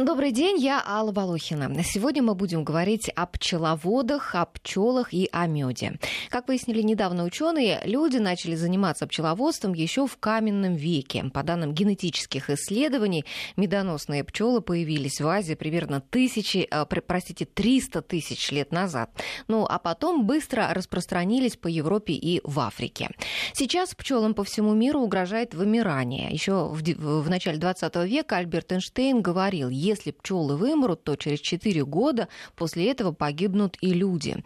Добрый день, я Алла Волохина. Сегодня мы будем говорить о пчеловодах, о пчелах и о меде. Как выяснили недавно ученые, люди начали заниматься пчеловодством еще в каменном веке. По данным генетических исследований, медоносные пчелы появились в Азии примерно тысячи, э, простите, 300 тысяч лет назад. Ну а потом быстро распространились по Европе и в Африке. Сейчас пчелам по всему миру угрожает вымирание. Еще в, в начале 20 века Альберт Эйнштейн говорил, если пчелы вымрут, то через 4 года после этого погибнут и люди.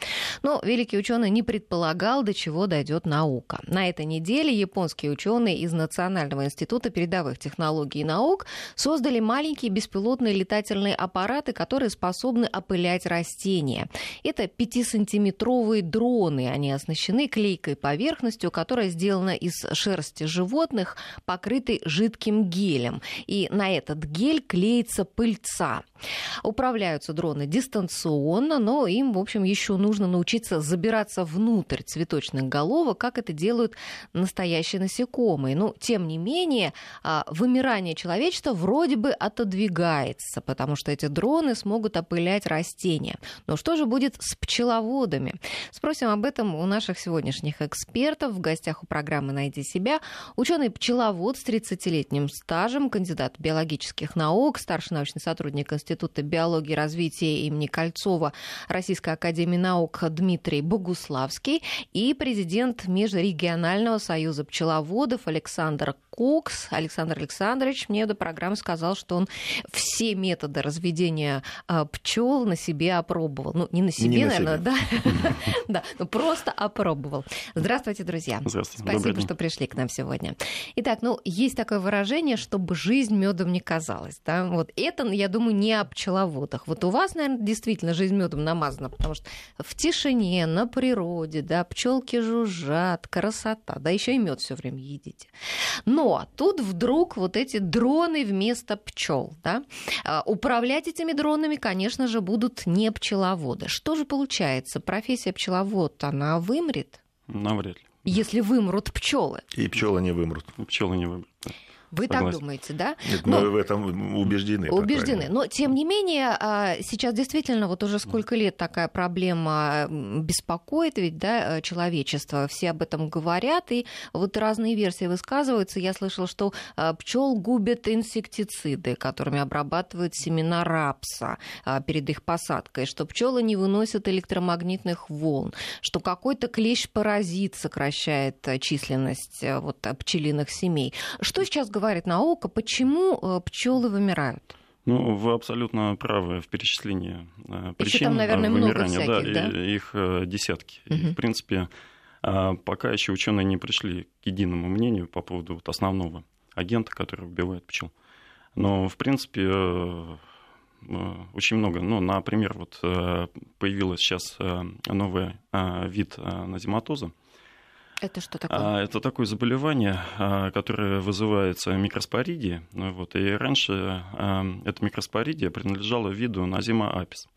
Но великий ученый не предполагал, до чего дойдет наука. На этой неделе японские ученые из Национального института передовых технологий и наук создали маленькие беспилотные летательные аппараты, которые способны опылять растения. Это 5-сантиметровые дроны. Они оснащены клейкой поверхностью, которая сделана из шерсти животных, покрытой жидким гелем. И на этот гель клеится пыль пыльца. Управляются дроны дистанционно, но им, в общем, еще нужно научиться забираться внутрь цветочных головок, как это делают настоящие насекомые. Но, тем не менее, а, вымирание человечества вроде бы отодвигается, потому что эти дроны смогут опылять растения. Но что же будет с пчеловодами? Спросим об этом у наших сегодняшних экспертов. В гостях у программы «Найди себя» ученый-пчеловод с 30-летним стажем, кандидат биологических наук, старший научный сотрудник Института биологии и развития имени Кольцова Российской академии наук Дмитрий Богуславский и президент Межрегионального союза пчеловодов Александр Кокс. Александр Александрович мне до программы сказал, что он все методы разведения а, пчел на себе опробовал. Ну, не на себе, не наверное, на себе. да. Да, но просто опробовал. Здравствуйте, друзья. Здравствуйте. Спасибо, что пришли к нам сегодня. Итак, ну, есть такое выражение, чтобы жизнь медом не казалась. Да? Вот это, я думаю, не о пчеловодах. Вот у вас, наверное, действительно жизнь медом намазана, потому что в тишине, на природе, да, пчелки жужжат, красота, да, еще и мед все время едите. Но тут вдруг вот эти дроны вместо пчел, да. А, управлять этими дронами, конечно же, будут не пчеловоды. Что же получается? Профессия пчеловод, она вымрет? Навряд ли. Если вымрут пчелы. И пчелы не вымрут. Пчелы не вымрут. Вы Согласен. так думаете, да? Нет, мы в этом убеждены. Убеждены. Но, тем не менее, а, сейчас действительно вот уже сколько лет такая проблема беспокоит ведь, да, человечество. Все об этом говорят, и вот разные версии высказываются. Я слышала, что а, пчел губят инсектициды, которыми обрабатывают семена рапса а, перед их посадкой, что пчелы не выносят электромагнитных волн, что какой-то клещ-паразит сокращает численность вот, пчелиных семей. Что сейчас говорят говорит наука, почему э, пчелы вымирают? Ну, вы абсолютно правы в перечислении э, причин Еще там, наверное, вымирания. Много всяких, да, да? их э, десятки. Угу. И, в принципе, пока еще ученые не пришли к единому мнению по поводу вот основного агента, который убивает пчел. Но, в принципе, очень много. Ну, например, вот появилась сейчас новый вид назематоза, это что такое? А, это такое заболевание, а, которое вызывается микроспоридией. Вот, и раньше а, эта микроспоридия принадлежала виду Назима апис.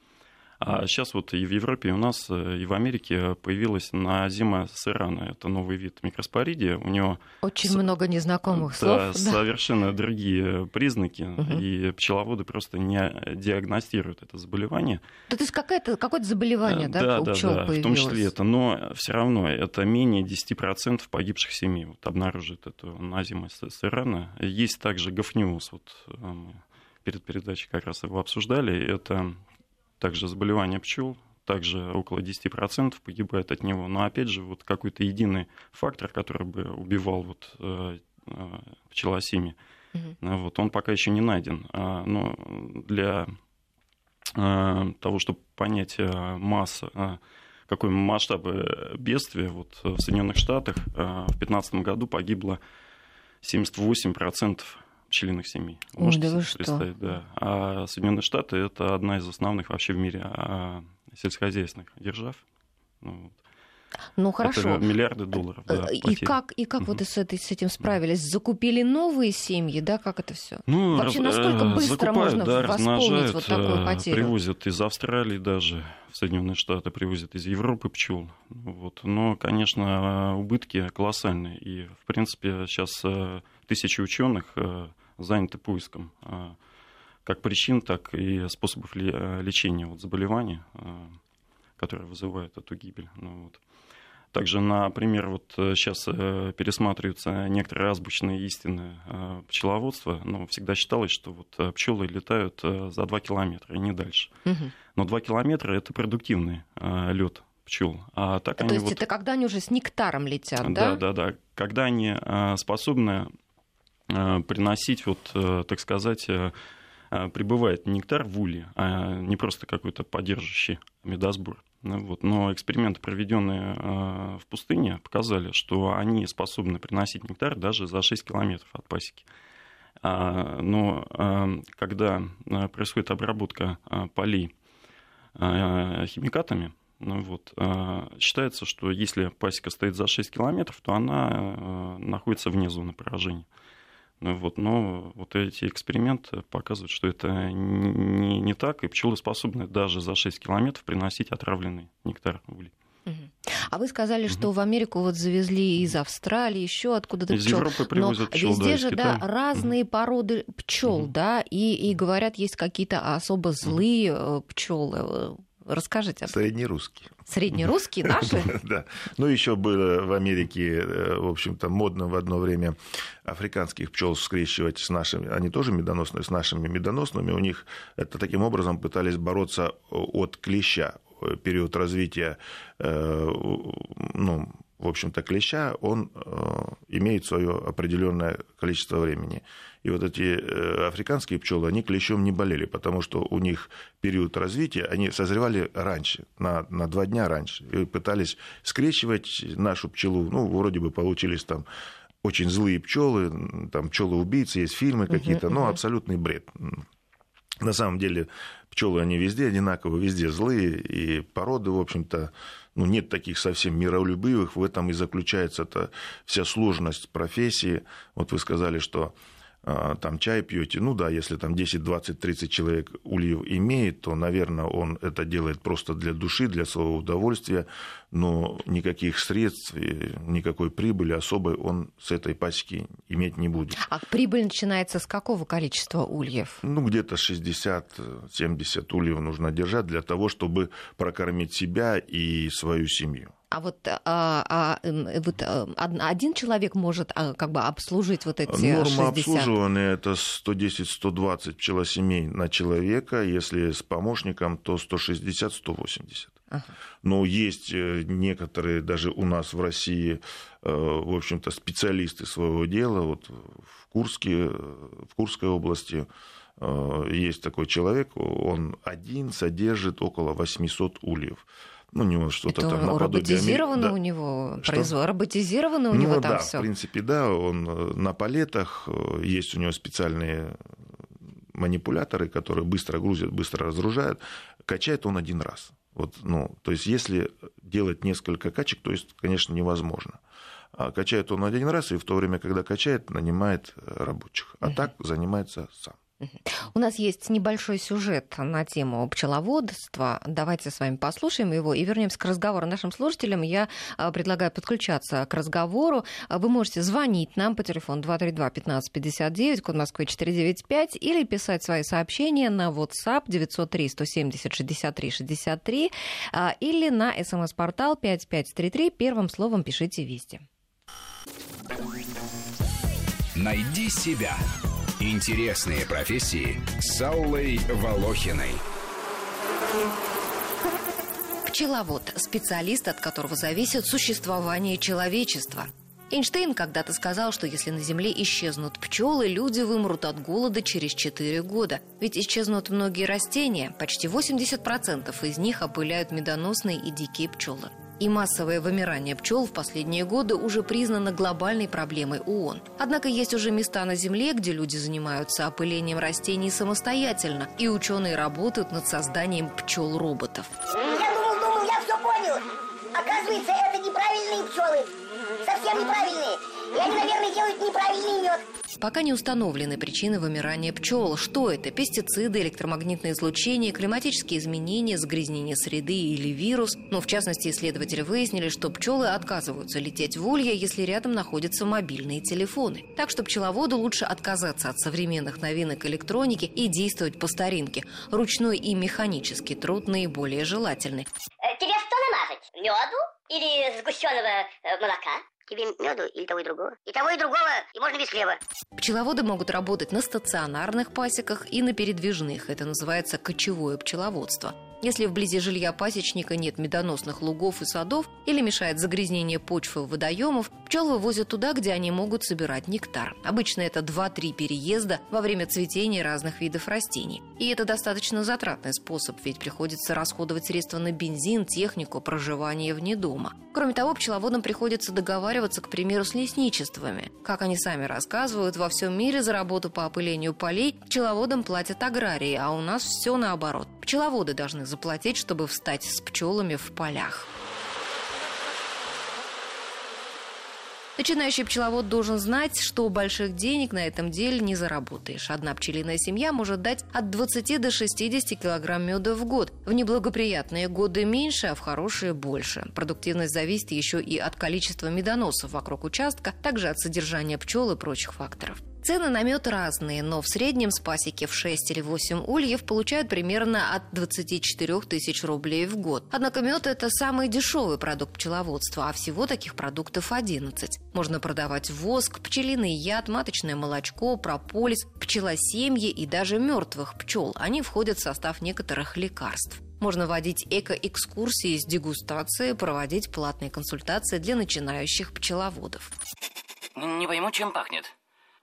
А сейчас вот и в Европе, и у нас, э, и в Америке появилась назима сырана. Это новый вид микроспоридия. У него очень с... много незнакомых да, слов. Да, совершенно другие признаки, угу. и пчеловоды просто не диагностируют это заболевание. Да, то есть какое-то, какое-то заболевание, да, да, у да, пчел да, появилось? в том числе это, но все равно это менее 10% погибших семей вот, обнаружит эту назиму сырана. Есть также гофниоз, вот э, мы перед передачей как раз его обсуждали. Это также заболевание пчел, также около 10% погибает от него. Но опять же, вот какой-то единый фактор, который бы убивал вот, э, э, пчелосеми, угу. вот, он пока еще не найден. А, но для э, того, чтобы понять массу, какой масштаб бедствия, вот в Соединенных Штатах в 2015 году погибло 78% пчелиных семей. Можете да себе представить, да. А Соединенные Штаты это одна из основных вообще в мире а, сельскохозяйственных держав. Ну, вот. Ну хорошо. Это миллиарды долларов. Да, э, и как, и как угу. вот с, этой, с этим справились? Закупили новые семьи, да? Как это все? Ну, Вообще, насколько э, быстро можно да, восполнить вот такую э, потерю? Привозят из Австралии даже, в Соединенные Штаты, привозят из Европы пчел. Вот. Но, конечно, убытки колоссальные. И, в принципе, сейчас тысячи ученых заняты поиском как причин, так и способов лечения вот, заболеваний, которые вызывают эту гибель. Ну, вот. Также, например, вот сейчас пересматриваются некоторые азбучные истины пчеловодства. Ну, всегда считалось, что вот пчелы летают за 2 километра и не дальше. Угу. Но 2 километра это продуктивный лед пчел. А так То есть вот... это когда они уже с нектаром летят, да? Да, да, да. Когда они способны приносить, вот, так сказать, прибывает нектар в улье, а не просто какой-то поддерживающий медосбор. Ну вот. Но эксперименты, проведенные э, в пустыне, показали, что они способны приносить нектар даже за 6 километров от пасеки. А, но э, когда происходит обработка полей химикатами, ну вот, считается, что если пасека стоит за 6 километров, то она находится вне зоны поражения. Вот, но вот эти эксперименты показывают, что это не, не так, и пчелы способны даже за 6 километров приносить отравленный нектар улей. А вы сказали, что в Америку вот завезли из Австралии, еще откуда-то пчел. Из Европы привозят Но пчел, везде да, же да, разные угу. породы пчел, угу. да, и, и говорят, есть какие-то особо злые угу. пчелы. Расскажите. Среднерусские. Среднерусские наши? Да. Ну, еще было в Америке, э, в общем-то, модно в одно время африканских пчел скрещивать с нашими, они тоже медоносные, с нашими медоносными. У них это таким образом пытались бороться от клеща. Период развития э, ну, в общем-то, клеща, он э, имеет свое определенное количество времени. И вот эти э, африканские пчелы, они клещом не болели, потому что у них период развития, они созревали раньше, на, на два дня раньше, и пытались скрещивать нашу пчелу. Ну, вроде бы получились там очень злые пчелы, там пчелы-убийцы, есть фильмы какие-то, но абсолютный бред. На самом деле пчелы, они везде одинаковые, везде злые, и породы, в общем-то, ну, нет таких совсем миролюбивых, в этом и заключается -то вся сложность профессии. Вот вы сказали, что там чай пьете, ну да, если там 10, 20, 30 человек ульев имеет, то, наверное, он это делает просто для души, для своего удовольствия, но никаких средств, никакой прибыли особой он с этой пасеки иметь не будет. А прибыль начинается с какого количества ульев? Ну, где-то 60-70 ульев нужно держать для того, чтобы прокормить себя и свою семью. А вот, а, а, вот а, один человек может как бы обслужить вот эти Норма 60? обслуживания это 110-120 пчелосемей на человека, если с помощником, то 160-180. Ага. Но есть э, некоторые даже у нас в России, э, в общем-то, специалисты своего дела. Вот в Курске, в Курской области э, есть такой человек, он один содержит около 800 ульев ну, у него что-то Это там наподобие... роботизировано да. у него производство? Роботизировано у ну, него там да, все? в принципе, да. Он э, на палетах, э, есть у него специальные манипуляторы, которые быстро грузят, быстро разгружают. Качает он один раз. Вот, ну, то есть, если делать несколько качек, то есть, конечно, невозможно. А качает он один раз, и в то время, когда качает, нанимает рабочих. А так занимается сам. У нас есть небольшой сюжет на тему пчеловодства. Давайте с вами послушаем его и вернемся к разговору нашим слушателям. Я а, предлагаю подключаться к разговору. Вы можете звонить нам по телефону 232-1559, код Москвы 495, или писать свои сообщения на WhatsApp 903-170-63-63, или на смс-портал 5533. Первым словом пишите «Вести». Найди себя. Интересные профессии с Аллой Волохиной. Пчеловод – специалист, от которого зависит существование человечества. Эйнштейн когда-то сказал, что если на Земле исчезнут пчелы, люди вымрут от голода через 4 года. Ведь исчезнут многие растения, почти 80% из них опыляют медоносные и дикие пчелы. И массовое вымирание пчел в последние годы уже признано глобальной проблемой ООН. Однако есть уже места на Земле, где люди занимаются опылением растений самостоятельно, и ученые работают над созданием пчел-роботов. Я думал, думал, я все понял. Оказывается, это неправильные пчелы. Совсем неправильные. И они, наверное, делают неправильный мед. Пока не установлены причины вымирания пчел. Что это? Пестициды, электромагнитное излучение, климатические изменения, загрязнение среды или вирус. Но, в частности, исследователи выяснили, что пчелы отказываются лететь в улья, если рядом находятся мобильные телефоны. Так что пчеловоду лучше отказаться от современных новинок электроники и действовать по старинке. Ручной и механический труд наиболее желательны. Э, тебе что намазать? Меду или сгущенного э, молока? Тебе меду или того и другого? И того, и другого, и можно без хлеба. Пчеловоды могут работать на стационарных пасеках и на передвижных. Это называется кочевое пчеловодство. Если вблизи жилья пасечника нет медоносных лугов и садов или мешает загрязнение почвы и водоемов, пчел вывозят туда, где они могут собирать нектар. Обычно это 2-3 переезда во время цветения разных видов растений. И это достаточно затратный способ, ведь приходится расходовать средства на бензин, технику, проживание вне дома. Кроме того, пчеловодам приходится договариваться, к примеру, с лесничествами. Как они сами рассказывают, во всем мире за работу по опылению полей пчеловодам платят аграрии, а у нас все наоборот. Пчеловоды должны заплатить, чтобы встать с пчелами в полях. Начинающий пчеловод должен знать, что больших денег на этом деле не заработаешь. Одна пчелиная семья может дать от 20 до 60 килограмм меда в год. В неблагоприятные годы меньше, а в хорошие больше. Продуктивность зависит еще и от количества медоносов вокруг участка, также от содержания пчел и прочих факторов. Цены на мед разные, но в среднем с пасеки в 6 или 8 ульев получают примерно от 24 тысяч рублей в год. Однако мед – это самый дешевый продукт пчеловодства, а всего таких продуктов 11. Можно продавать воск, пчелиный яд, маточное молочко, прополис, пчелосемьи и даже мертвых пчел. Они входят в состав некоторых лекарств. Можно водить эко-экскурсии с дегустацией, проводить платные консультации для начинающих пчеловодов. Не пойму, чем пахнет.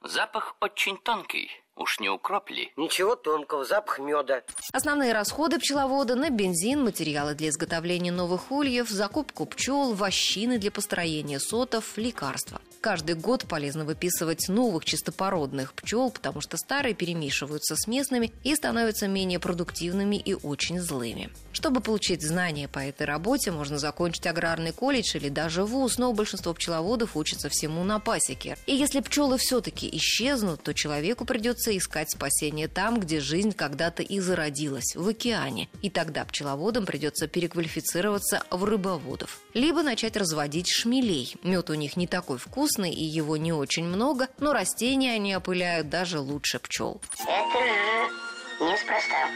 Запах очень тонкий. Уж не укроп ли? Ничего тонкого, запах меда. Основные расходы пчеловода на бензин, материалы для изготовления новых ульев, закупку пчел, вощины для построения сотов, лекарства. Каждый год полезно выписывать новых чистопородных пчел, потому что старые перемешиваются с местными и становятся менее продуктивными и очень злыми. Чтобы получить знания по этой работе, можно закончить аграрный колледж или даже вуз, но большинство пчеловодов учатся всему на пасеке. И если пчелы все-таки исчезнут, то человеку придется искать спасение там, где жизнь когда-то и зародилась, в океане. И тогда пчеловодам придется переквалифицироваться в рыбоводов. Либо начать разводить шмелей. Мед у них не такой вкусный и его не очень много, но растения они опыляют даже лучше пчел. Это же неспроста.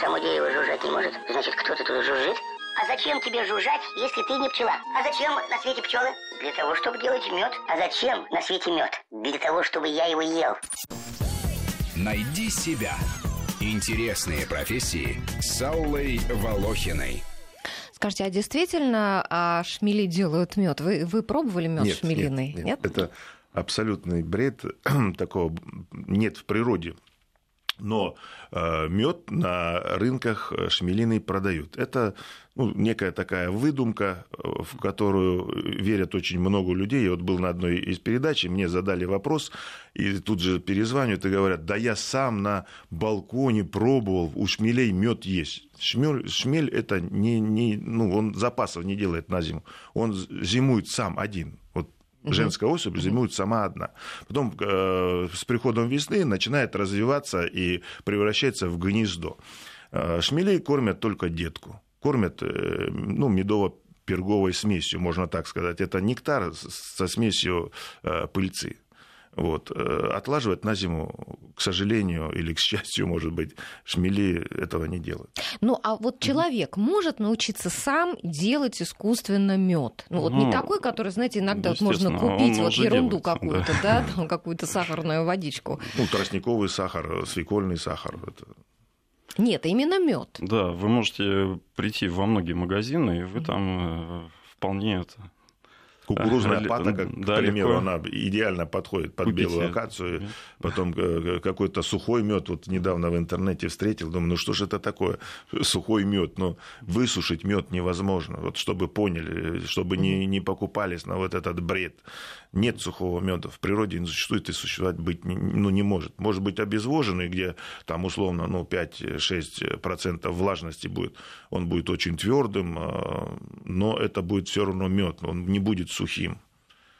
Само дерево жужжать не может, значит, кто-то тут жужжит. А зачем тебе жужжать, если ты не пчела? А зачем на свете пчелы? Для того, чтобы делать мед. А зачем на свете мед? Для того, чтобы я его ел. Найди себя. Интересные профессии с Аллой Волохиной. Скажите, а действительно а шмели делают мед? Вы, вы пробовали мед Нет, шмелиный? Нет, нет, это абсолютный бред. Такого нет в природе. Но э, мед на рынках шмелиный продают. Это ну, некая такая выдумка, э, в которую верят очень много людей. Я вот был на одной из передач, и мне задали вопрос, и тут же перезванивают и говорят, да я сам на балконе пробовал, у шмелей мед есть. Шмель, шмель это не, не, ну, он запасов не делает на зиму, он зимует сам один. Вот Женская особь зимует сама одна. Потом э, с приходом весны начинает развиваться и превращается в гнездо. Э, шмелей кормят только детку. Кормят э, ну, медово-перговой смесью, можно так сказать. Это нектар со смесью э, пыльцы. Вот. Э, отлаживать на зиму, к сожалению, или к счастью, может быть, шмели этого не делают. Ну, а вот человек может научиться сам делать искусственно мед. Ну, вот не Ну, такой, который, знаете, иногда вот можно купить вот ерунду делается, какую-то, да, там какую-то сахарную водичку. Ну, тростниковый сахар, свекольный сахар. Это... Нет, именно мед. Да, вы можете прийти во многие магазины, и вы там э, вполне это Кукурузная А, пата, как, да, к примеру, легко. она идеально подходит под Купите. белую акацию. Потом э, какой-то сухой мед. Вот недавно в интернете встретил, думаю, ну что же это такое? Сухой мед. Но высушить мед невозможно. Вот чтобы поняли, чтобы не, не покупались на вот этот бред. Нет сухого меда. В природе не существует и существовать быть не, ну, не может. Может быть обезвоженный, где там условно ну, 5-6% влажности будет. Он будет очень твердым, э, но это будет все равно мед. Он не будет сухим.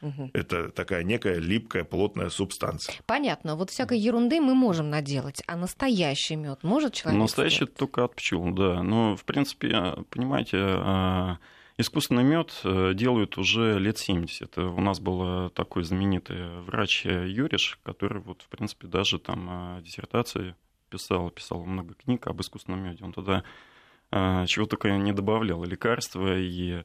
Угу. Это такая некая липкая, плотная субстанция. Понятно. Вот всякой ерунды мы можем наделать, а настоящий мед может человек Настоящий сделать? только от пчел, да. Но, в принципе, понимаете, а, искусственный мед э, делают уже лет 70. У нас был такой знаменитый врач Юриш, который, вот, в принципе, даже там а, диссертации писал, писал много книг об искусственном меде. Он туда а, чего только не добавлял, лекарства и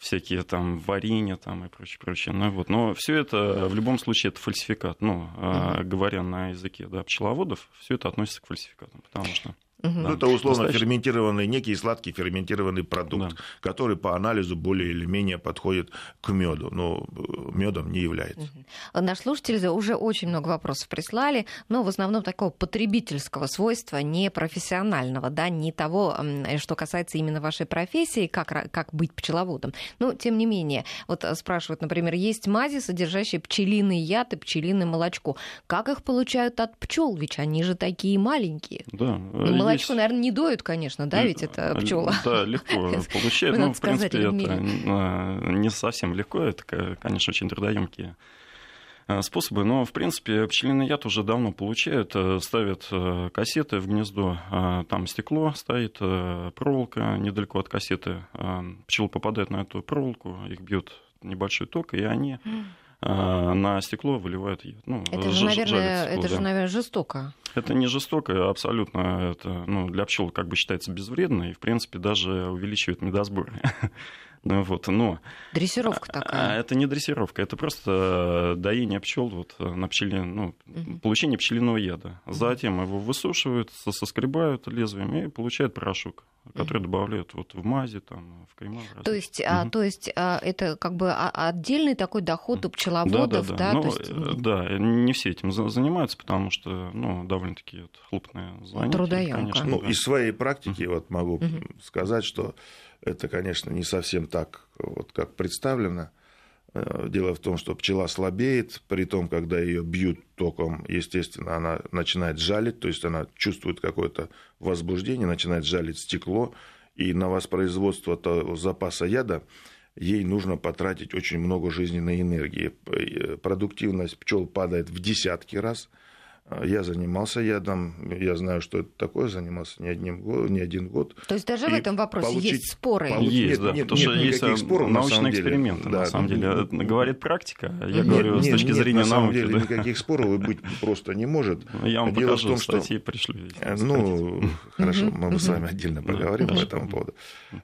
всякие там варенья там и прочее, прочее. Ну, вот. Но все это в любом случае это фальсификат. Ну, uh-huh. говоря на языке да, пчеловодов, все это относится к фальсификатам, потому что Угу. Ну, это условно Достаточно... ферментированный, некий сладкий ферментированный продукт, да. который по анализу более или менее подходит к меду, но медом не является. Угу. Наш слушатель уже очень много вопросов прислали, но в основном такого потребительского свойства, не профессионального, да, не того, что касается именно вашей профессии, как, как быть пчеловодом. Но, тем не менее, вот спрашивают, например, есть мази, содержащие пчелиный яд и пчелиное молочко. Как их получают от пчел? Ведь они же такие маленькие. Да, молочко, наверное, не доют, конечно, да, ведь это пчела. Да, легко получает. Ну, в принципе, это а, не совсем легко, это, конечно, очень трудоемкие а, способы, но, в принципе, пчелиный яд уже давно получают, э, ставят э, кассеты в гнездо, а, там стекло стоит, э, проволока недалеко от кассеты, пчелы попадают на эту проволоку, их бьет небольшой ток, и они на стекло выливают яд. Ну, это, же, наверное, стекло, это да. же, наверное, жестоко. Это не жестоко, абсолютно. Это ну, для пчел как бы считается безвредно и, в принципе, даже увеличивает медосбор. Ну, вот, но... Дрессировка а, такая. Это не дрессировка, это просто доение пчел вот, на пчеле, ну, угу. получение пчелиного яда. Затем его высушивают, соскребают лезвием и получают порошок которые добавляют вот в мазе, там, в крема. То есть, угу. а, то есть а, это как бы отдельный такой доход у пчеловодов, да? Да, да, да. Ну, есть... Э, да, не все этим занимаются, потому что ну, довольно-таки вот, хлопное занятие. Трудоемко. Конечно. Ну, из своей практики вот могу угу. сказать, что это, конечно, не совсем так, вот как представлено. Э, дело в том, что пчела слабеет, при том, когда ее бьют током, естественно, она начинает жалить, то есть она чувствует какое-то возбуждение, начинает жалить стекло, и на воспроизводство того запаса яда ей нужно потратить очень много жизненной энергии. Э, продуктивность пчел падает в десятки раз – я занимался ядом, я знаю, что это такое, занимался не, одним, не один год. То есть даже и в этом вопросе получить, есть споры? Получить, есть, нет, да, нет, потому нет, что есть э, споров, научные эксперименты, да, на самом деле. Говорит практика, я нет, говорю нет, с точки нет, зрения на науки. самом деле да. никаких споров быть просто не может. Я вам Дело покажу, в том, что... статьи пришлю. Ну, хорошо, мы с вами отдельно поговорим по этому поводу.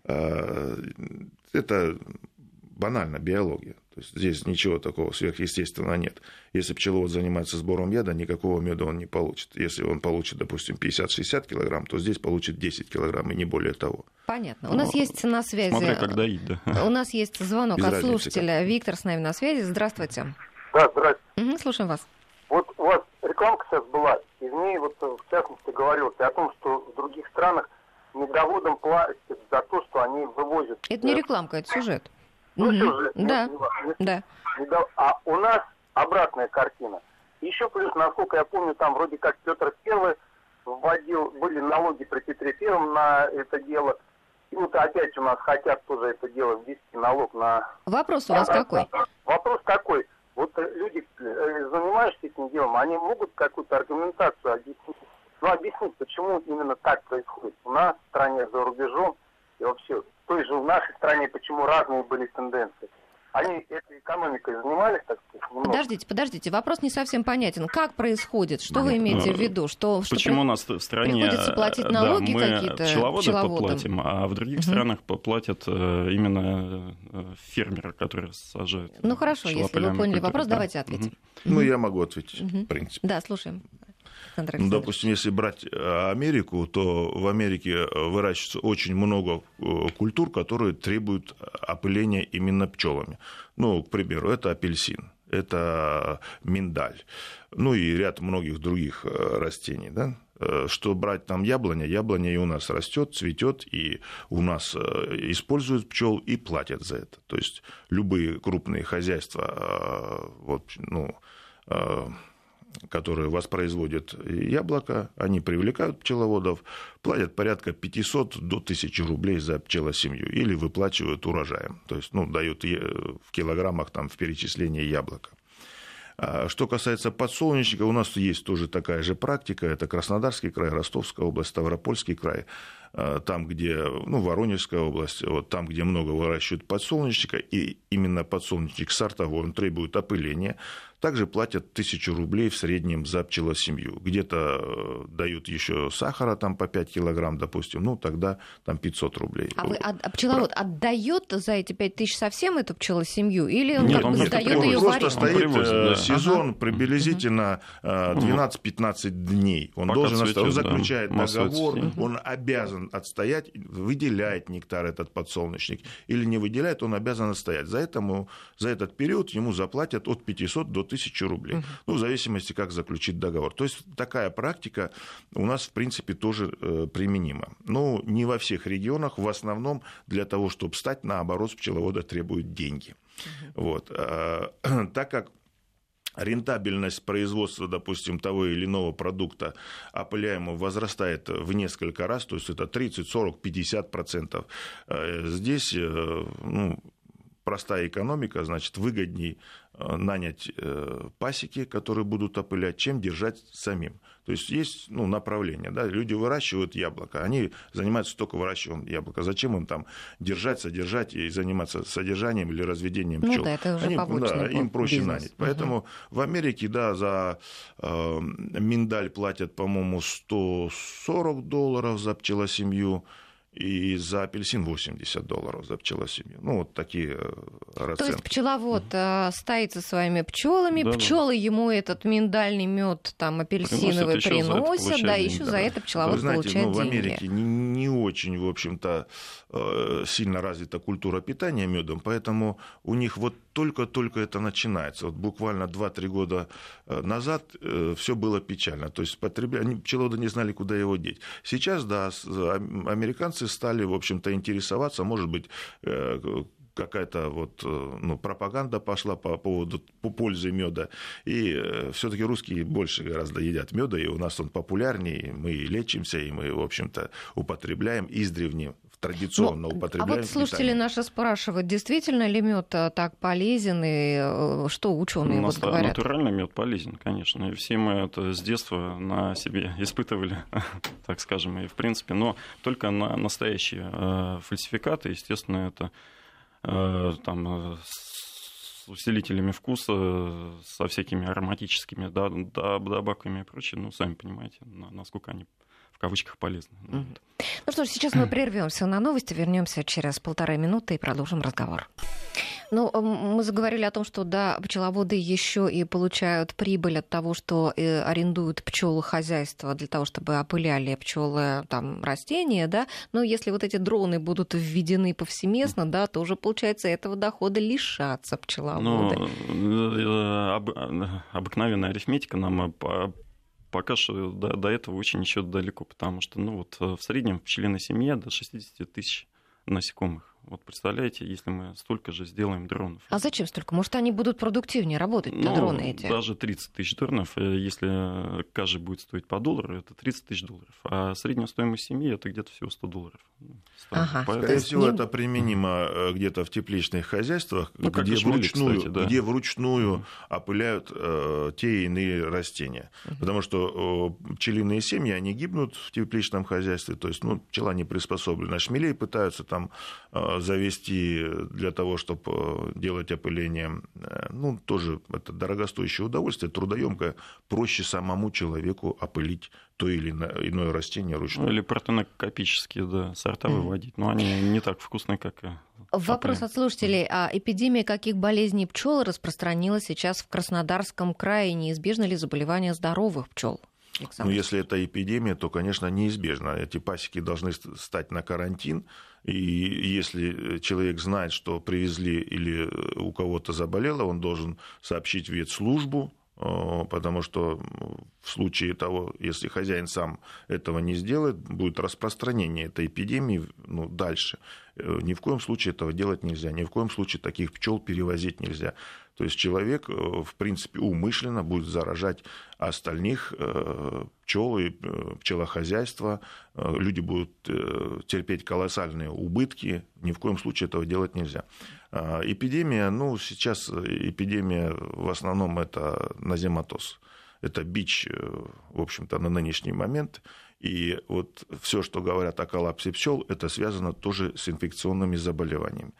А, это банально биология. То есть здесь ничего такого сверхъестественного нет. Если пчеловод занимается сбором яда, никакого меда он не получит. Если он получит, допустим, 50-60 килограмм, то здесь получит 10 килограмм и не более того. Понятно. У нас Но, есть на связи... Смотря как доить, да. У нас есть звонок Без от слушателя. Как. Виктор с нами на связи. Здравствуйте. Да, здравствуйте. Угу, слушаем вас. Вот у вас рекламка сейчас была, и в ней вот в частности говорилось о том, что в других странах медоводам платят за то, что они вывозят... Это не рекламка, это сюжет. Ну, угу. сюжет. Да, не, да. А у нас обратная картина. Еще плюс, насколько я помню, там вроде как Петр Первый вводил, были налоги при Петре Первом на это дело. И вот опять у нас хотят тоже это дело ввести налог на... Вопрос у вас а, какой? Вопрос такой. Вот люди, э, занимающиеся этим делом, они могут какую-то аргументацию объяснить, ну, объяснить, почему именно так происходит у нас, в стране, за рубежом, и вообще той же в нашей стране, почему разные были тенденции. Они этой экономикой занимались, так сказать, немного. Подождите, подождите, вопрос не совсем понятен. Как происходит? Что вы имеете в виду? Что, что Почему при... у нас в стране... Приходится платить налоги да, мы какие-то пчеловодам, пчеловодам платим, а в других угу. странах платят э, именно э, фермеры, которые сажают. Ну хорошо, если вы поняли культуры, вопрос, да. давайте ответим. Угу. Ну, я могу ответить, угу. в принципе. Да, слушаем. Ну, допустим, если брать э, Америку, то в Америке э, выращивается очень много э, культур, которые требуют опыления именно пчелами. Ну, к примеру, это апельсин, это миндаль, ну и ряд многих других растений, да? что брать там яблоня, яблоня и у нас растет, цветет, и у нас используют пчел и платят за это. То есть любые крупные хозяйства вот, ну, которые воспроизводят яблоко, они привлекают пчеловодов, платят порядка 500 до 1000 рублей за пчелосемью или выплачивают урожаем, то есть ну, дают в килограммах там, в перечислении яблока. Что касается подсолнечника, у нас есть тоже такая же практика. Это Краснодарский край, Ростовская область, Ставропольский край. А, там, где, ну, Воронежская область, вот там, где много выращивают подсолнечника, и именно подсолнечник сортовой, он требует опыления, также платят тысячу рублей в среднем за пчелосемью. Где-то э, дают еще сахара там по 5 килограмм, допустим, ну тогда там 500 рублей. А, вы, а пчеловод Про... отдает за эти 5 тысяч совсем эту пчелосемью? Или он нет, как бы нет, сдает ее просто стоит привозит, э, да. сезон ага. приблизительно 12-15 э, дней. Он Пока должен цветет, он заключает да, договор, угу. он обязан отстоять, выделяет нектар этот подсолнечник или не выделяет, он обязан отстоять. За, этому, за этот период ему заплатят от 500 до 1000 тысячу рублей. Угу. Ну, в зависимости, как заключить договор. То есть такая практика у нас, в принципе, тоже э, применима. Но не во всех регионах. В основном для того, чтобы стать на оборот пчеловода, требуют деньги. Угу. Вот. А, так как рентабельность производства, допустим, того или иного продукта опыляемого возрастает в несколько раз, то есть это 30, 40, 50 процентов. Э, здесь э, ну, простая экономика, значит, выгодней Э, нанять э, пасеки, которые будут опылять, чем держать самим. То есть есть ну, направление. Да? Люди выращивают яблоко, они занимаются только выращиванием яблока. Зачем им там держать, содержать и заниматься содержанием или разведением пчел? Ну, да, это уже они, да, им проще бизнес. нанять. Поэтому угу. в Америке, да, за э, миндаль платят, по-моему, 140 долларов за пчелосемью и за апельсин 80 долларов за пчелосемью. Ну, вот такие э, расценки. То есть пчеловод mm. стоит со своими пчелами, да, пчелы да. ему этот миндальный мед там апельсиновый приносят, приносят да, еще за это пчеловод Вы знаете, получает ну, в Америке не, не очень, в общем-то, э, сильно развита культура питания медом, поэтому у них вот только-только это начинается. Вот буквально 2-3 года э, назад все было печально. То есть потребля... пчеловоды не знали, куда его деть. Сейчас, да, американцы американцы стали, в общем-то, интересоваться, может быть, э, какая-то вот, э, ну, пропаганда пошла по поводу по пользы меда. И э, все-таки русские больше гораздо едят меда, и у нас он популярнее, мы лечимся, и мы, в общем-то, употребляем издревне традиционно ну, употребляем. А вот слушатели питание. наши спрашивают, действительно ли мед так полезен, и что ученые ну, вот говорят? Натуральный мед полезен, конечно. И все мы это с детства на себе испытывали, так скажем, и в принципе, но только на настоящие э, фальсификаты, естественно, это э, там с усилителями вкуса, со всякими ароматическими добавками и прочее, ну, сами понимаете, насколько они в кавычках полезны. Ну, ну что ж, сейчас мы прервемся на новости, вернемся через полторы минуты и продолжим разговор. Ну, мы заговорили о том, что да, пчеловоды еще и получают прибыль от того, что э, арендуют пчелы хозяйства для того, чтобы опыляли пчелы там растения, да. Но если вот эти дроны будут введены повсеместно, да, то уже получается этого дохода лишаться пчеловоды. Ну, э, об, обыкновенная арифметика нам пока что до, до этого очень еще далеко, потому что ну, вот э, в среднем в пчелиной семье до 60 тысяч насекомых. Вот представляете, если мы столько же сделаем дронов. А зачем столько? Может, они будут продуктивнее работать, ну, дроны эти? Даже 30 тысяч дронов, э, если каждый будет стоить по доллару, это 30 тысяч долларов. А средняя стоимость семьи это где-то всего 100 долларов. Ага. Поэтому... Скорее всего, это применимо э, где-то в тепличных хозяйствах, ну, где, вручную, кстати, да. где вручную опыляют э, те иные растения. Угу. Потому что э, пчелиные семьи, они гибнут в тепличном хозяйстве, то есть ну, пчела не приспособлена. Шмелей пытаются там э, завести для того, чтобы э, делать опыление, э, ну, тоже это дорогостоящее удовольствие, трудоемкое, проще самому человеку опылить то или иное растение ручную. Ну, или партенокопические да, сорта выводить, но они не так вкусные, как Вопрос от слушателей. А эпидемия каких болезней пчел распространилась сейчас в Краснодарском крае? Неизбежно ли заболевание здоровых пчел? Ну, если это эпидемия, то, конечно, неизбежно. Эти пасеки должны стать на карантин. И если человек знает, что привезли или у кого-то заболело, он должен сообщить ветслужбу, э, потому что в случае того, если хозяин сам этого не сделает, будет распространение этой эпидемии ну, дальше. Э, ни в коем случае этого делать нельзя, ни в коем случае таких пчел перевозить нельзя. То есть человек, в принципе, умышленно будет заражать остальных пчел и пчелохозяйства. Люди будут терпеть колоссальные убытки. Ни в коем случае этого делать нельзя. Эпидемия, ну, сейчас эпидемия в основном это назематоз. Это бич, в общем-то, на нынешний момент. И вот все, что говорят о коллапсе пчел, это связано тоже с инфекционными заболеваниями.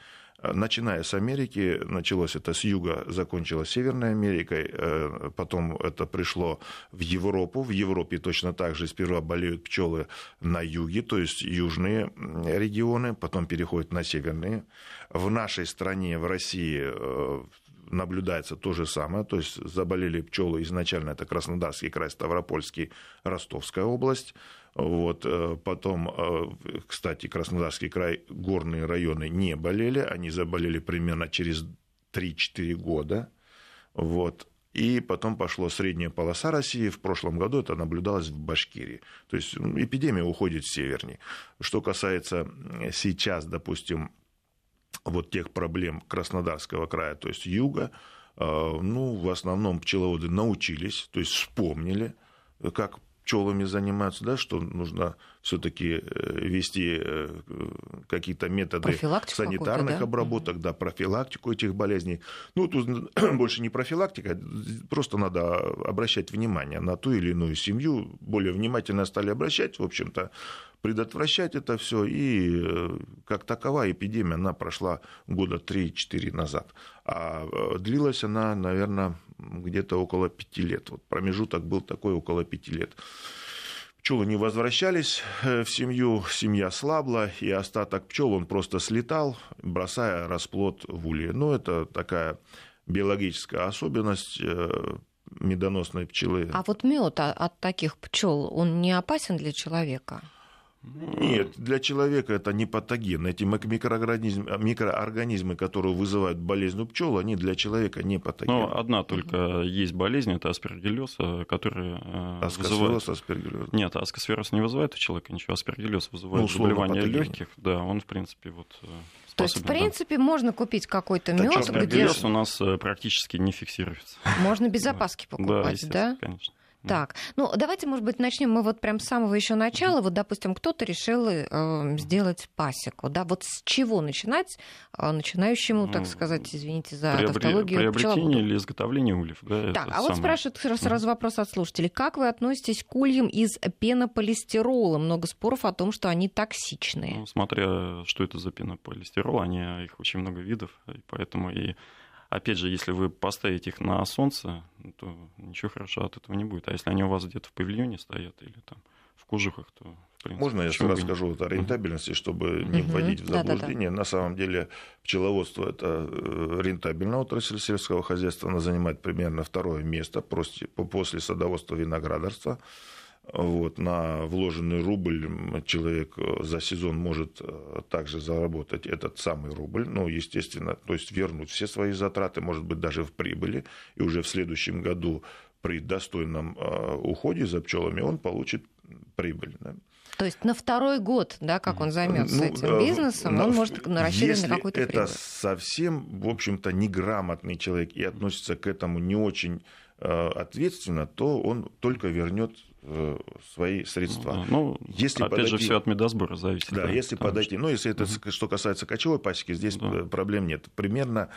Начиная с Америки, началось это с юга, закончилось Северной Америкой, э, потом это пришло в Европу. В Европе точно так же сперва болеют пчелы на юге, то есть южные регионы, потом переходят на северные. В нашей стране, в России, э, наблюдается то же самое, то есть заболели пчелы изначально это Краснодарский край, Ставропольский, Ростовская область. Вот, э, потом, э, кстати, Краснодарский край, горные районы не болели, они заболели примерно через 3-4 года. Вот. И потом пошло средняя полоса России. В прошлом году это наблюдалось в Башкирии. То есть эпидемия уходит севернее. Что касается сейчас, допустим, вот тех проблем Краснодарского края, то есть юга, э, ну, в основном пчеловоды научились, то есть вспомнили, как пчелами занимаются, да, что нужно все-таки э, вести э, какие-то методы санитарных да? обработок, да, профилактику этих болезней. Ну, тут больше не профилактика, просто надо обращать внимание на ту или иную семью, более внимательно стали обращать, в общем-то, предотвращать это все. И э, как такова эпидемия, она прошла года 3-4 назад. А длилась она, наверное, где-то около пяти лет. Вот промежуток был такой около пяти лет. Пчелы не возвращались э, в семью, семья слабла, и остаток пчел он просто слетал, бросая расплод в улье. Ну, это такая биологическая особенность э, медоносной пчелы. А вот мед от таких пчел, он не опасен для человека? Нет, для человека это не патоген. Эти микроорганизмы, микроорганизмы, которые вызывают болезнь у пчел, они для человека не патоген. Но одна только есть болезнь, это аспергиллез, который э, вызывает... аспергиллез? Нет, аскосфероз не вызывает у человека ничего, аспергиллез вызывает ну, заболевание легких. Да, он, в принципе, вот э, то есть, в принципе, можно купить какой-то мед, где... у нас э, практически не фиксируется. Можно без опаски покупать, да? конечно. Так, ну давайте, может быть, начнем мы вот прям с самого еще начала. Вот, допустим, кто-то решил э, сделать пасеку, да, вот с чего начинать э, начинающему, так ну, сказать, извините за приобре... тавтологию, Приобретение или изготовление ульев, да? Так, а самое... вот спрашивают сразу вопрос от слушателей. Как вы относитесь к ульям из пенополистирола? Много споров о том, что они токсичные. Ну, смотря, что это за пенополистирол, они, их очень много видов, и поэтому и Опять же, если вы поставите их на солнце, то ничего хорошего от этого не будет. А если они у вас где-то в павильоне стоят или там в кожухах, то в принципе, Можно я сразу скажу вот о рентабельности, чтобы не вводить в заблуждение? Да-да-да. На самом деле пчеловодство это э, рентабельная отрасль сельского хозяйства, она занимает примерно второе место после садоводства и виноградарства. Вот, на вложенный рубль человек э, за сезон может э, также заработать этот самый рубль, ну, естественно, то есть вернуть все свои затраты, может быть, даже в прибыли, и уже в следующем году при достойном э, уходе за пчелами он получит прибыль. Да. То есть на второй год, да, как он займется ну, этим бизнесом, он может рассчитывать на какую-то прибыль. это совсем, в общем-то, неграмотный человек и относится к этому не очень ответственно, то он только вернет свои средства. Ну, если опять подойти... же, все от медосбора зависит. Да, да если подойти. Что... Ну, если это угу. что касается кочевой пасеки, здесь да. проблем нет. Примерно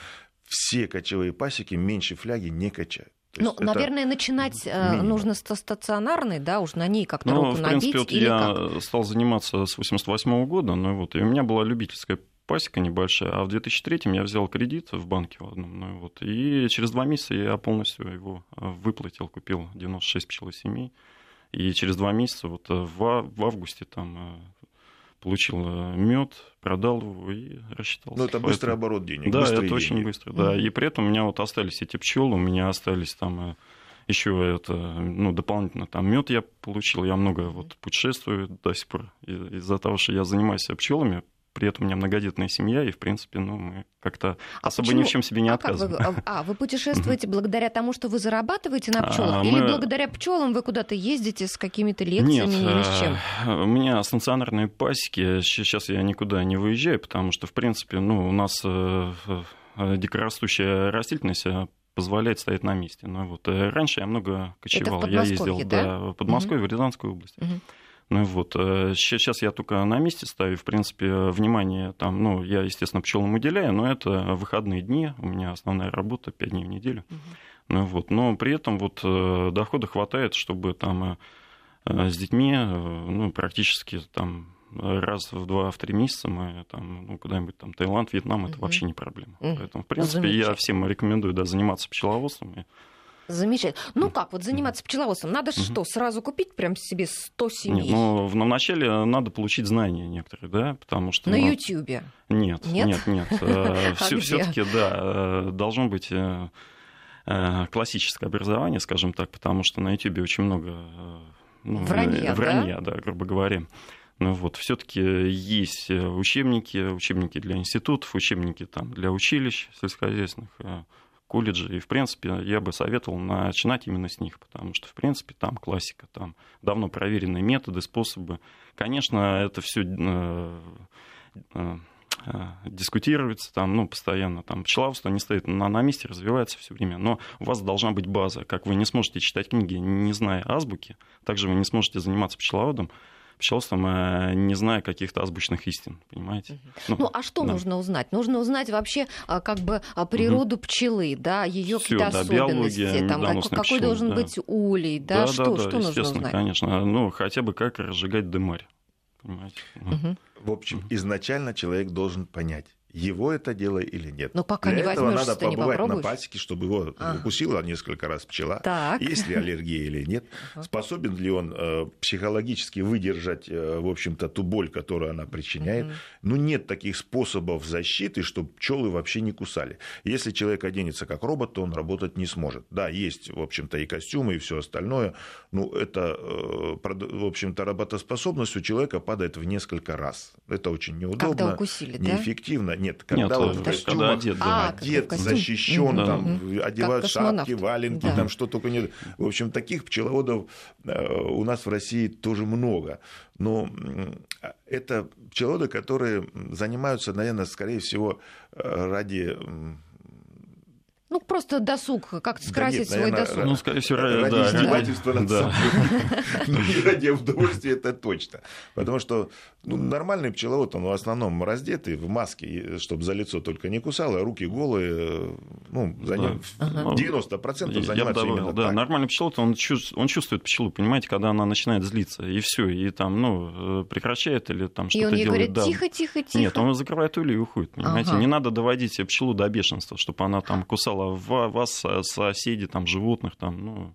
все кочевые пасеки меньше фляги не качают. Ну, наверное, начинать э, минимум. нужно с стационарной, да, уж на ней как-то ну, руку в принципе, набить. Вот я как? стал заниматься с 88 -го года, ну вот, и у меня была любительская пасека небольшая, а в 2003 я взял кредит в банке в одном, ну вот, и через два месяца я полностью его э, выплатил, купил 96 пчелосемей. семей и через два месяца, вот э, в, в августе, там э, получил э, мед, продал его и рассчитался. Ну, это быстрый Поэтому... оборот денег. Да, это деньги. очень быстро, да. Mm-hmm. И при этом у меня вот остались эти пчелы, у меня остались там еще это, ну, дополнительно там мед я получил, я много вот путешествую до сих пор из-за того, что я занимаюсь пчелами, при этом у меня многодетная семья, и, в принципе, ну, мы как-то а особо почему? ни в чем себе не а отказываем. Вы, а, вы путешествуете благодаря тому, что вы зарабатываете на пчелах, а, или мы... благодаря пчелам вы куда-то ездите с какими-то лекциями Нет, или с чем? У меня стационарные пасеки, сейчас я никуда не выезжаю, потому что, в принципе, ну, у нас э, дикорастущая растительность позволяет стоять на месте. Но вот раньше я много кочевал. я ездил да? да, в Подмосковье, угу. в Рязанскую область. Угу. Ну вот, сейчас я только на месте стою, в принципе, внимание там, ну, я, естественно, пчелам уделяю, но это выходные дни, у меня основная работа 5 дней в неделю. Угу. Ну вот, но при этом вот дохода хватает, чтобы там с детьми, ну, практически там раз в два, в три месяца мы там, ну, куда-нибудь там Таиланд, Вьетнам, это угу. вообще не проблема. Угу. Поэтому, в принципе, я всем рекомендую да, заниматься пчеловодством. Замечательно. Ну как, вот заниматься пчеловодством, надо угу. что, сразу купить прям себе 100 семей? Нет, ну, вначале надо получить знания некоторые, да, потому что... На ну, Ютьюбе? Нет, нет, нет. нет. А Все-таки, да, э, должно быть э, э, классическое образование, скажем так, потому что на Ютьюбе очень много ну, вранья, вранья да? да, грубо говоря. Ну вот, все-таки есть э, учебники, учебники для институтов, учебники там, для училищ сельскохозяйственных, э, колледжей. И, в принципе, я бы советовал начинать именно с них, потому что, в принципе, там классика, там давно проверенные методы, способы. Конечно, это все э, дискутируется там, ну, постоянно там пчеловодство не стоит на, на месте, развивается все время, но у вас должна быть база. Как вы не сможете читать книги, не зная азбуки, также вы не сможете заниматься пчеловодом, пчелством, э, не зная каких-то азбучных истин, понимаете? Ну, ну а что да. нужно узнать? Нужно узнать вообще а, как бы а, природу угу. пчелы, да, ее какие-то да, особенности, там, как, какой пчелы, должен да. быть улей, да, да что, да, что да, нужно узнать? конечно, ну хотя бы как разжигать дымарь, понимаете? Угу. В общем, изначально человек должен понять, его это дело или нет. Но пока Для не этого надо побывать не на пасеке, чтобы его а. укусила несколько раз пчела. Так. Есть ли аллергия или нет. Способен ли он э, психологически выдержать, э, в общем-то, ту боль, которую она причиняет. Угу. Ну, нет таких способов защиты, чтобы пчелы вообще не кусали. Если человек оденется как робот, то он работать не сможет. Да, есть, в общем-то, и костюмы, и все остальное. Ну, это, э, в общем-то, работоспособность у человека падает в несколько раз. Это очень неудобно. Когда укусили, неэффективно. Да? Нет, когда Нет, он в костюмах, когда одет, да. одет а, защищен, там, угу. одевают как шапки, валенки, да. там что только нет. В общем, таких пчеловодов э, у нас в России тоже много. Но это пчеловоды, которые занимаются, наверное, скорее всего, э, ради ну, просто досуг, как скрасить да свой нет, наверное, досуг. Ну, скорее всего, ради да, издевательства над да. собой. Ну, не ради удовольствия, это точно. Потому что ну, нормальный пчеловод, он в основном раздетый, в маске, чтобы за лицо только не кусал, а руки голые, ну, за ним Да. 90% Я бы занимаются добавил, именно да, так. нормальный пчеловод, он, чувс- он чувствует пчелу, понимаете, когда она начинает злиться, и все, и там, ну, э, прекращает или там И что-то он ей делает. говорит, да. тихо, тихо, тихо. Нет, он закрывает улей и уходит, понимаете. Ага. Не надо доводить пчелу до бешенства, чтобы она там кусала ва- вас, со- соседей, там, животных, там, ну,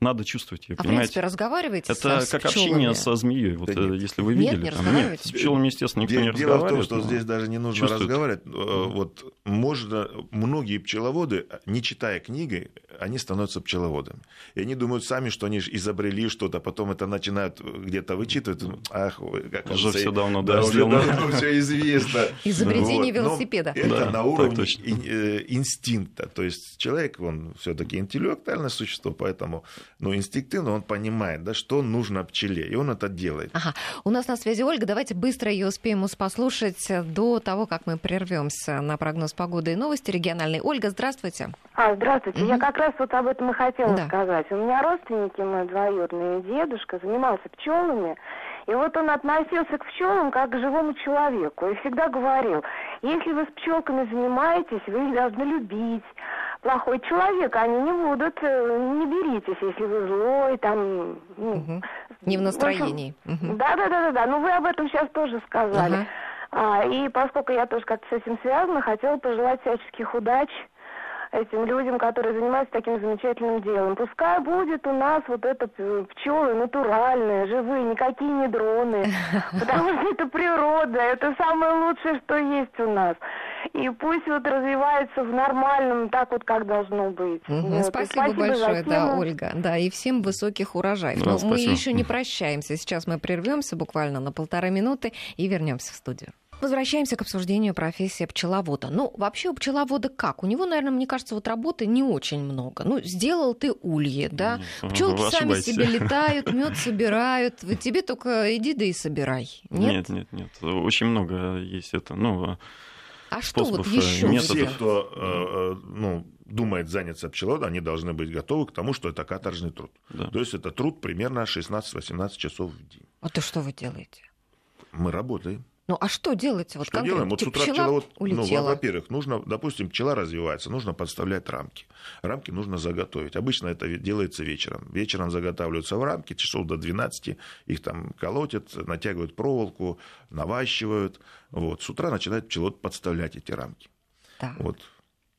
надо чувствовать ее, А в понимаете. принципе разговариваете Это с как пчелами? общение со змеей, вот Да э, нет. если вы Нет, видели. не там, разговариваете? с пчелами, естественно, никто Дело, не дело в том, разговаривает. что здесь даже не нужно чувствует. разговаривать. Э, Вот можно, многие пчеловоды, не читая книги, они становятся пчеловодами. И они думают сами, что они изобрели что-то, потом это начинают где-то вычитывать. Ах, ой, как Уже всё давно, да, сделано. давно все известно. Изобретение Вот. Но велосипеда. Это Да, на уровне ин- э, инстинкта. То есть человек, он все-таки интеллектуальное существо, поэтому ну, инстинктивно он понимает, да, что нужно пчеле, и он это делает. Ага. У нас на связи Ольга. Давайте быстро ее успеем послушать до того, как мы прервемся на прогноз погоды и новости региональной. Ольга, здравствуйте. А, здравствуйте. Мгм. Я как раз вот об этом и хотела Да. сказать. У меня родственники, мой двоюродный дедушка, занимался пчелами. И вот он относился к пчелам как к живому человеку. И всегда говорил, если вы с пчелками занимаетесь, вы их должны любить. Плохой человек, они не будут, э, не беритесь, если вы злой, там... ну, Мгм. Не в настроении. Мгм. Да, да, да, да, да. Ну вы об этом сейчас тоже сказали. Ага. А, и поскольку я тоже как-то с этим связана, хотела пожелать всяческих удач этим людям, которые занимаются таким замечательным делом. Пускай будет у нас вот это п- пчелы натуральные, живые, никакие не дроны. Потому что это природа, это самое лучшее, что есть у нас. И пусть вот развивается в нормальном, так вот, как должно быть. Мгм. Вот. Спасибо, за большое, да. Ольга. Да, и всем высоких урожаев. Да, Но мы спасибо. еще не прощаемся. Сейчас мы прервемся буквально на полторы минуты и вернемся в студию. Возвращаемся к обсуждению профессии пчеловода. Ну, вообще у пчеловода как? У него, наверное, мне кажется, вот работы не очень много. Ну, сделал ты улье, да? Пчелки вы сами ошибаетесь. себе летают, мед собирают. Вот Тебе только иди да и собирай. Нет? Нет, нет, нет. Очень много есть это. Ну, А что вот э, еще методов. Все, кто э, э, ну, думает заняться пчеловодом, они должны быть готовы к тому, что это каторжный труд. Да. То есть это труд примерно 16-18 часов в день. А то что вы делаете? Мы работаем. Ну, а что делаете? Вот Что делаем? Вот с Типа утра пчела пчеловод, ну, во-первых, нужно, допустим, пчела развивается, нужно подставлять рамки. Рамки нужно заготовить. Обычно это делается вечером. Вечером заготавливаются в рамки, часов до 12, их там колотят, натягивают проволоку, наващивают. Вот. С утра начинает пчеловод подставлять эти рамки. Так. Вот.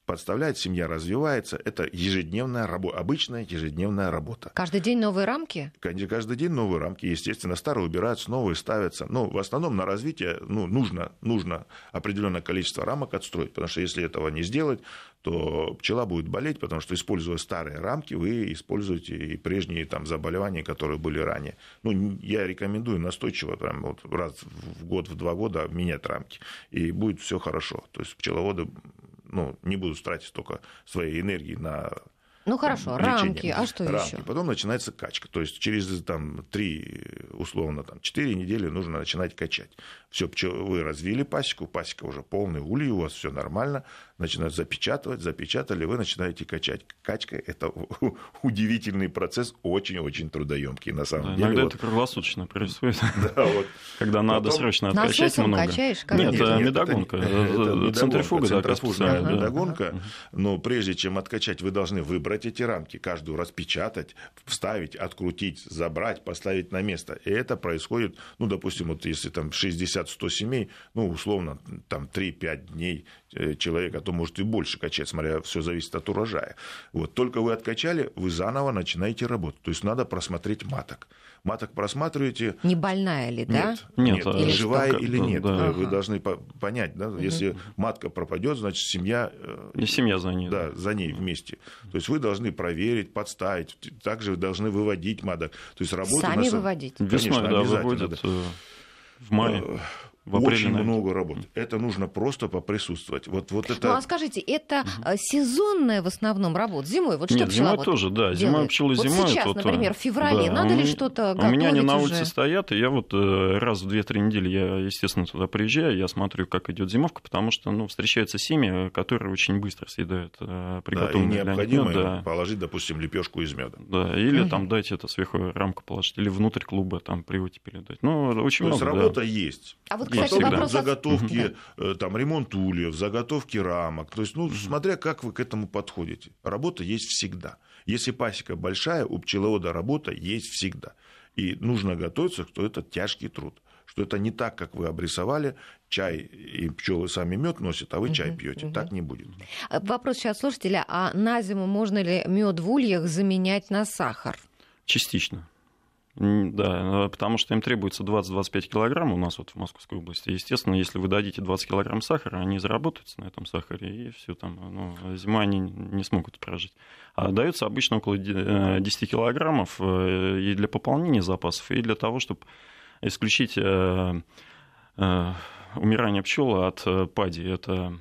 Подставляет, семья развивается. Это ежедневная работа, обычная ежедневная работа. Каждый день новые рамки? Каждый день новые рамки, естественно, старые убираются, новые ставятся. Но в основном на развитие ну, нужно, нужно определенное количество рамок отстроить, потому что если этого не сделать, то пчела будет болеть, потому что, используя старые рамки, вы используете и прежние там, заболевания, которые были ранее. Ну, я рекомендую настойчиво прям вот раз в год, в два года менять рамки, и будет все хорошо. То есть пчеловоды ну, не будут тратить столько своей энергии на Ну хорошо, лечение. рамки, а что рамки. еще? Потом начинается качка. То есть через там, 3, условно, там, 4 недели нужно начинать качать. Все, вы развили пасеку, пасека уже полный улей, у вас все нормально, начинают запечатывать, запечатали, вы начинаете качать. Качка – это удивительный процесс, очень-очень трудоемкий на самом Да, деле. иногда Вот, это круглосуточно происходит, да, вот. когда надо Потом- срочно откачать Насосом много. качаешь? Как Нет, это? это Нет, медогонка, это- это медогонка, центрифуга специальная, да. медогонка. Но прежде чем откачать, вы должны выбрать эти рамки, каждую распечатать, вставить, открутить, забрать, поставить на место. И это происходит, ну, допустим, вот если там 60-100 семей, ну, условно, там 3-5 дней человек, а то может и больше качать, смотря, все зависит от урожая. Вот, только вы откачали, вы заново начинаете работать. То есть надо просмотреть маток. Маток просматриваете, Не больная ли, да? нет, Нет, нет, а живая что? или Да, нет. да. Вы Ага. должны по- понять, да, если матка пропадет, значит семья, э, И семья за ней. да, за ней вместе. То есть вы должны проверить, подставить, также вы должны выводить маток. То есть работа Сами на выводить. Весной, Конечно, да, обязательно, выводят да. э, в мае. В апреле, Очень наверное. много работы. Это нужно просто поприсутствовать. Вот, вот это... Ну а скажите, это э, сезонная в основном работа? Зимой? Вот что Нет, зимой пчеловод тоже, да. Зимой делает? пчелы Вот зимой. сейчас, например, в феврале, надо ли что-то У меня они готовить на уже? улице стоят, и я вот э, раз в 2-3 недели, я, естественно, туда приезжаю, я смотрю, как идет зимовка, потому что, ну, встречаются семьи, которые очень быстро съедают э, Да, и приготовленный для них необходимо да. положить, допустим, лепешку из меда. Да, или Мгм. там дать это сверху рамку положить, или внутрь клуба там привотепели дать. Ну, очень То есть много, да. работа есть. А вот, Есть кстати, всегда. вопрос... от- заготовки, э, там, ремонт ульев, заготовки рамок. То есть, ну, смотря как вы к этому подходите. Работа есть всегда. Если пасека большая, у пчеловода работа есть всегда. И нужно готовиться, что это тяжкий труд. Что это не так, как вы обрисовали, чай и пчелы сами мед носят, а вы чай пьете. Так не будет. э, Вопрос сейчас от слушателя. А на зиму можно ли мед в ульях заменять на сахар? Частично. Да, э, потому что им требуется 20-25 килограмм у нас вот в Московской области. Естественно, если вы дадите 20 килограмм сахара, они заработаются на этом сахаре, и все там, ну, зимой они не смогут прожить. А дается обычно около де- э, 10 килограммов э, и для пополнения запасов, и для того, чтобы исключить умирание пчел от пади. Это,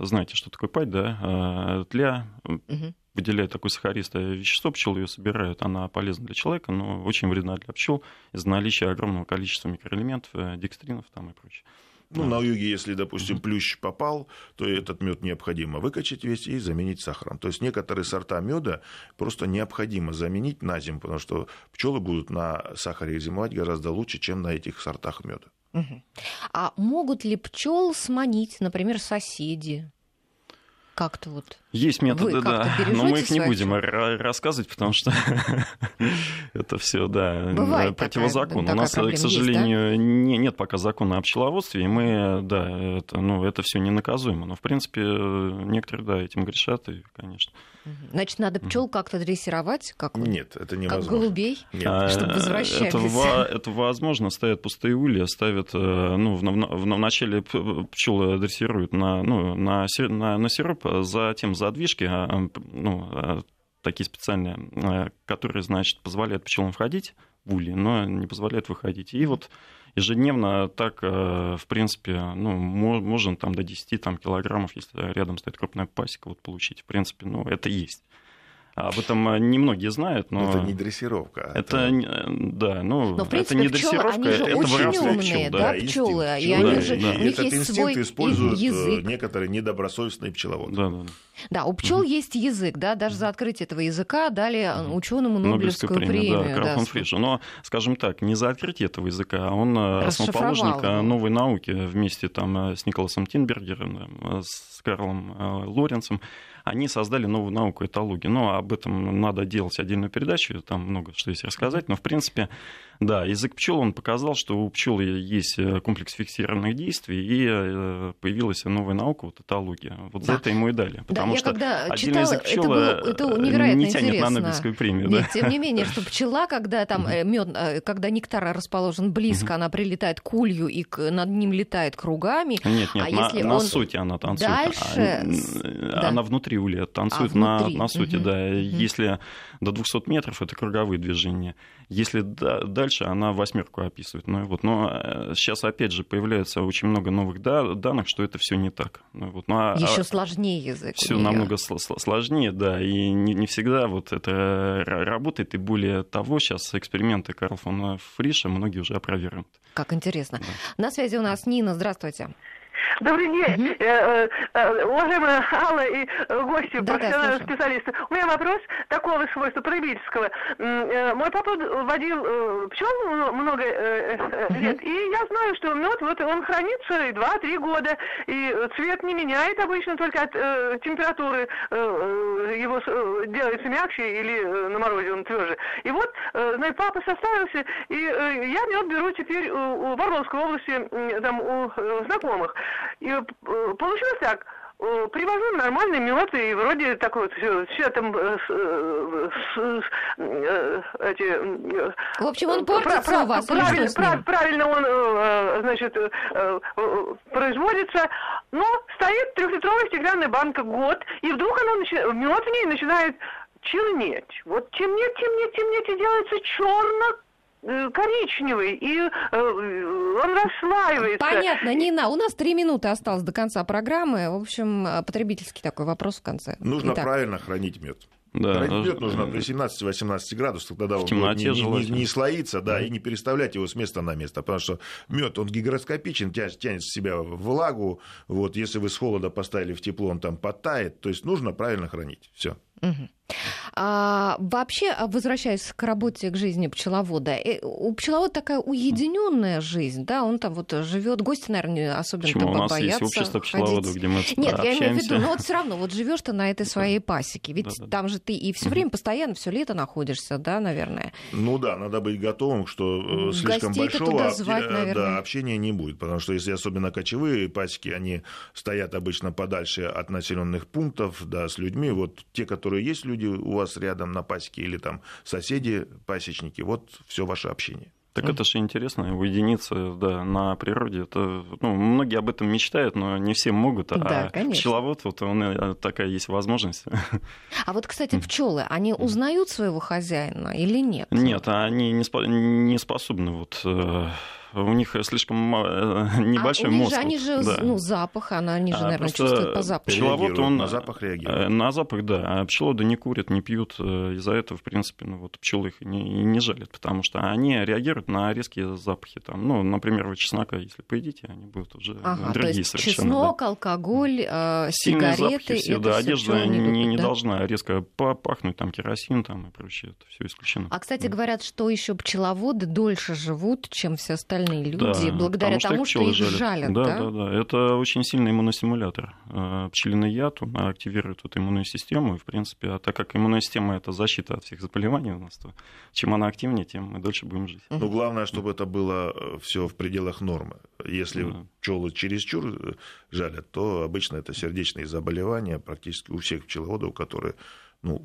знаете, что такое падь, да? Тля Мгм. Выделяет такое сахаристое вещество, пчелы ее собирают, она полезна для человека, но очень вредна для пчел из-за наличия огромного количества микроэлементов, э, декстринов там и прочее. Ну, на юге, если, допустим, плющ попал, то этот мед необходимо выкачать весь и заменить сахаром. То есть некоторые сорта меда просто необходимо заменить на зиму, потому что пчелы будут на сахаре зимовать гораздо лучше, чем на этих сортах меда. А могут ли пчел сманить, например, соседи? Как-то вот. Есть методы, Вы да, но мы их не будем рассказывать, потому что это все, да, Бывает противозаконно. такая- У нас, такая к есть, сожалению, не- нет пока закона о пчеловодстве, и мы, да, это, ну, это все ненаказуемо. Но, в принципе, некоторые, да, этим грешат, и, конечно. Значит, надо пчел как-то дрессировать, как, Нет, это как невозможно. голубей. Нет. А, чтобы возвращались. Это, во- это возможно, ставят пустые улья, ставят, э, ну, в, в- в начале пчелы дрессируют на, ну, на, на сироп, а затем задвижки, а, ну, а, такие специальные, а, которые, значит, позволяют пчелам входить в ульи, но не позволяют выходить. И вот ежедневно так, в принципе, ну, мо- можно там до 10 там, килограммов, если рядом стоит крупная пасека, вот получить. В принципе, ну, это есть. Об этом э, немногие знают, но... Это не дрессировка. Это, это... да, ну, но, в принципе, это не пчелы, дрессировка, они же это очень умные, пчел, да, да, пчелы, инстинкт, и они да, же, и у них этот есть инстинкт свой используют э, язык. некоторые недобросовестные пчеловоды. Да, да, да. Да, у пчел есть язык, да, даже за открытие этого языка дали ученому Нобелевскую, Нобелевскую премию. премию, да, фон Фриш. Но, скажем так, не за открытие этого языка, а он э, основоположник новой науки вместе там с Николасом Тинбергером, да, с Карлом э, Лоренцем. Они создали новую науку этологии. Но об этом надо делать отдельную передачу, там много что есть рассказать. Но, в принципе, да, язык пчел, он показал, что у пчел есть э, комплекс фиксированных действий, и э, появилась новая наука, вот этология. Вот за Да. это ему и дали. Потому я что когда отдельный читала, язык это пчел было- это невероятно не тянет интересно. на Нобелевскую премию. Нет, да. тем не менее, что пчела, когда там э, мед, э, когда нектар расположен близко, она прилетает к улью и над ним летает кругами. Нет, нет, а на, если на он сути она танцует. дальше А, с- н- да. Она внутри улья танцует А, на, внутри. на сути, Мгм. да. Мгм. Если до 200 метров это круговые движения. Если да- дальше, она восьмерку описывает. Ну, вот. Но э, сейчас, опять же, появляется очень много новых да- данных, что это все не так. Ну, вот. ну, а- Еще а- сложнее язык. все намного сл- сл- сложнее, да, и не, не всегда вот это ра- работает, и более того, сейчас эксперименты Карл фон Фриша многие уже опровергнуты. Как интересно. На связи у нас Нина, здравствуйте. Добрый день, э, уважаемая Алла и э, гости, Да-да, профессиональные слушаю. специалисты. У меня вопрос такого свойства потребительского. М, э, Мой папа водил э, пчел мно- много лет, и я знаю, что мед вот он хранится и 2-3 года, и цвет не меняет обычно, только от температуры его делается мягче или на морозе он тверже. И вот, э, значит, папа составился, и я мед беру теперь у, у Воронской области, там, у знакомых. И э, получилось так, э, привожу нормальный мед, и вроде такой вот все, все там э, с, э, с- э, эти... В общем, он портится пра- у вас или с ним? прав- правильно он, значит, производится, но стоит трехлитровая стеклянная банка год, и вдруг она начи- мед в ней начинает чернеть. Вот темнеть, темнеть, темнеть, и делается черно коричневый, и э, он расслаивается. Понятно, Нина, у нас три минуты осталось до конца программы. В общем, э, потребительский такой вопрос в конце. Нужно Итак, правильно хранить мед. Да, Хранить мед э, нужно при 17-18 градусах, тогда он будет не, не- не слоится, да, и не переставлять его с места на место, потому что мед, он гигроскопичен, тянет, тянет в себя влагу, вот, если вы с холода поставили в тепло, он там подтает, то есть нужно правильно хранить, все. Мгм. А, вообще, а, возвращаясь к работе, к жизни пчеловода, э, у пчеловода такая уединенная жизнь, да, он там вот живет, гости, наверное, особенно Почему? там У нас боятся есть общество ходить. пчеловодов, где мы Нет, я имею в общаемся. виду, но вот все равно, вот живешь ты на этой своей пасеке, ведь Да-да-да. там же ты и все время постоянно, все лето находишься, да, наверное. Ну да, надо быть готовым, что э, слишком Гостей-то большого звать, э, да, общения не будет, потому что если особенно кочевые пасеки, они стоят обычно подальше от населенных пунктов, да, с людьми. Вот те, которые есть люди у вас рядом на пасеке или там соседи, пасечники, вот все ваше общение. Так это же интересно, уединиться да, на природе. Это, ну, многие об этом мечтают, но не все могут. Да, а конечно. пчеловод, вот он, э, такая есть возможность. А вот, кстати, пчелы, они узнают своего хозяина или нет? Нет, они не, спо- не способны. Вот, э, у них слишком э, небольшой а у них мозг. же, они же, да. ну, запах, она, они же, А, наверное, чувствуют по запаху. Пчеловод, он на запах реагирует. э, На запах, да. А пчеловоды не курят, не пьют. э, Из-за этого, в принципе, ну, вот пчелы их не, не жалят, потому что они реагируют на резкие запахи. Там, ну, например, вы чеснока, если поедите, они будут уже Ага, то другие есть совершенно. да. чеснок, алкоголь, э, сигареты, запахи все, это да, одежда не не, любят, не да? должна резко па- пахнуть, там, керосин там, и прочее, это все исключено. А, кстати, говорят, что еще пчеловоды дольше живут, чем все остальные люди, Да, благодаря потому тому, что пчелы их жалят, да, да? да, да. Это очень сильный иммуностимулятор. Э, Пчелиный яд он активирует эту иммунную систему, и, в принципе, а так как иммунная система – это защита от всех заболеваний у нас, то чем она активнее, тем мы дольше будем жить. Но главное, чтобы это было все в пределах нормы. Если Да. пчелы чересчур э, жалят, то обычно это сердечные заболевания практически у всех пчеловодов, которые ну,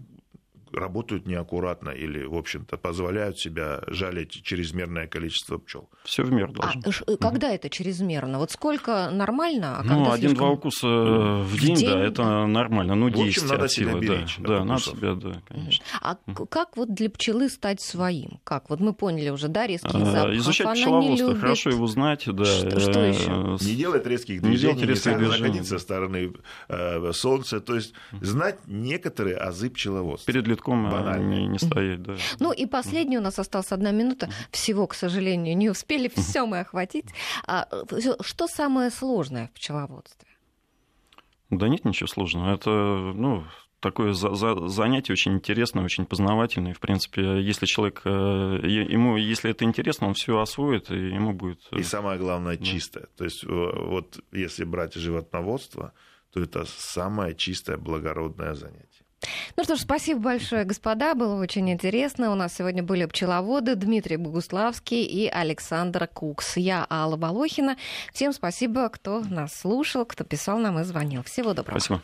работают неаккуратно или, в общем-то, позволяют себя жалить чрезмерное количество пчел. Все в меру А должно. ш- когда это чрезмерно? Вот сколько нормально, а ну, один-два слишком... укуса в день, день, да, это нормально. Ну, В общем, действие надо от себя силы, беречь да. от Да, надо себя, да, конечно. А как вот для пчелы стать своим? Как? Вот мы поняли уже, да, резкий А, запах. Изучать она не пчеловодство, любит. хорошо его знать, да. Что- что э, ещё? с- Не делать резких Не движений, не, резких заходить движений. со стороны э, солнца. То есть знать некоторые азы пчеловодства. Перед цветком не, не стоять, да. Ну и последний, у нас осталась одна минута. Всего, к сожалению, не успели все мы охватить. А, что самое сложное в пчеловодстве? Да нет ничего сложного. Это, ну, такое за, за, занятие очень интересное, очень познавательное. В принципе, если человек, э, ему, если это интересно, он все освоит, и ему будет... И самое главное, чистое. То есть вот если брать животноводство, то это самое чистое, благородное занятие. Ну что ж, спасибо большое, господа. Было очень интересно. У нас сегодня были пчеловоды Дмитрий Богуславский и Александр Кукс. Я Алла Волохина. Всем спасибо, кто нас слушал, кто писал нам и звонил. Всего доброго. Спасибо.